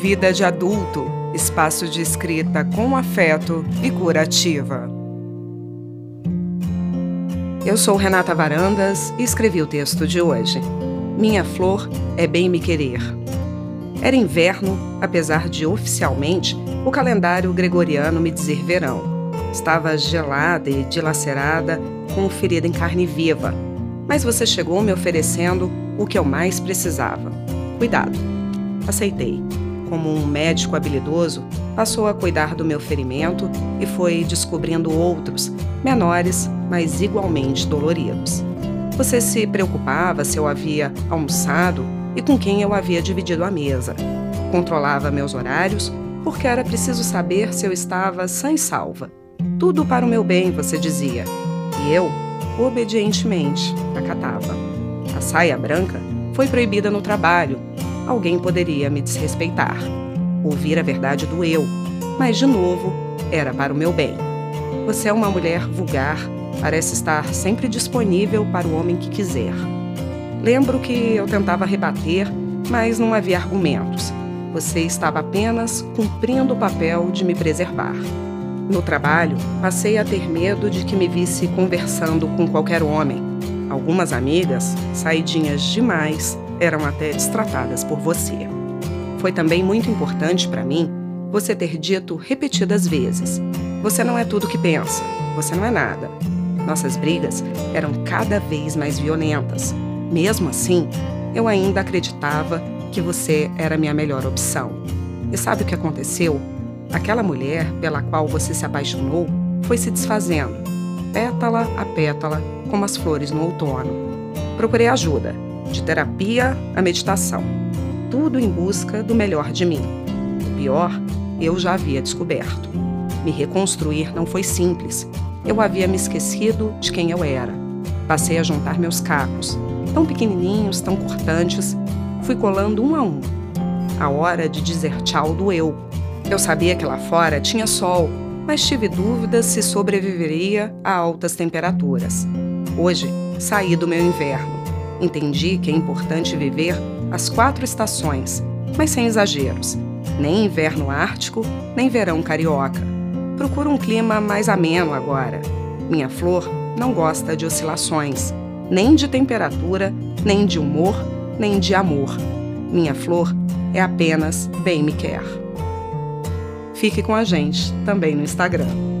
Vida de Adulto espaço de escrita com afeto e curativa. Eu sou Renata Varandas e escrevi o texto de hoje. Minha flor é bem me querer. Era inverno, apesar de oficialmente o calendário gregoriano me dizer verão. Estava gelada e dilacerada, com ferida em carne viva. Mas você chegou me oferecendo o que eu mais precisava. Cuidado. Aceitei como um médico habilidoso, passou a cuidar do meu ferimento e foi descobrindo outros, menores, mas igualmente doloridos. Você se preocupava se eu havia almoçado e com quem eu havia dividido a mesa. Controlava meus horários, porque era preciso saber se eu estava sã e salva. Tudo para o meu bem, você dizia. E eu, obedientemente, acatava. A saia branca foi proibida no trabalho alguém poderia me desrespeitar. Ouvir a verdade do eu, mas de novo, era para o meu bem. Você é uma mulher vulgar, parece estar sempre disponível para o homem que quiser. Lembro que eu tentava rebater, mas não havia argumentos. Você estava apenas cumprindo o papel de me preservar. No trabalho, passei a ter medo de que me visse conversando com qualquer homem. Algumas amigas, saidinhas demais, eram até destratadas por você. Foi também muito importante para mim você ter dito repetidas vezes: você não é tudo que pensa, você não é nada. Nossas brigas eram cada vez mais violentas. Mesmo assim, eu ainda acreditava que você era minha melhor opção. E sabe o que aconteceu? Aquela mulher pela qual você se apaixonou foi se desfazendo, pétala a pétala, como as flores no outono. Procurei ajuda de terapia a meditação, tudo em busca do melhor de mim. O pior, eu já havia descoberto. Me reconstruir não foi simples. Eu havia me esquecido de quem eu era. Passei a juntar meus cacos, tão pequenininhos, tão cortantes, fui colando um a um. A hora de dizer tchau doeu. Eu sabia que lá fora tinha sol, mas tive dúvidas se sobreviveria a altas temperaturas. Hoje, saí do meu inverno Entendi que é importante viver as quatro estações, mas sem exageros. Nem inverno ártico, nem verão carioca. Procuro um clima mais ameno agora. Minha flor não gosta de oscilações, nem de temperatura, nem de humor, nem de amor. Minha flor é apenas bem me quer. Fique com a gente também no Instagram.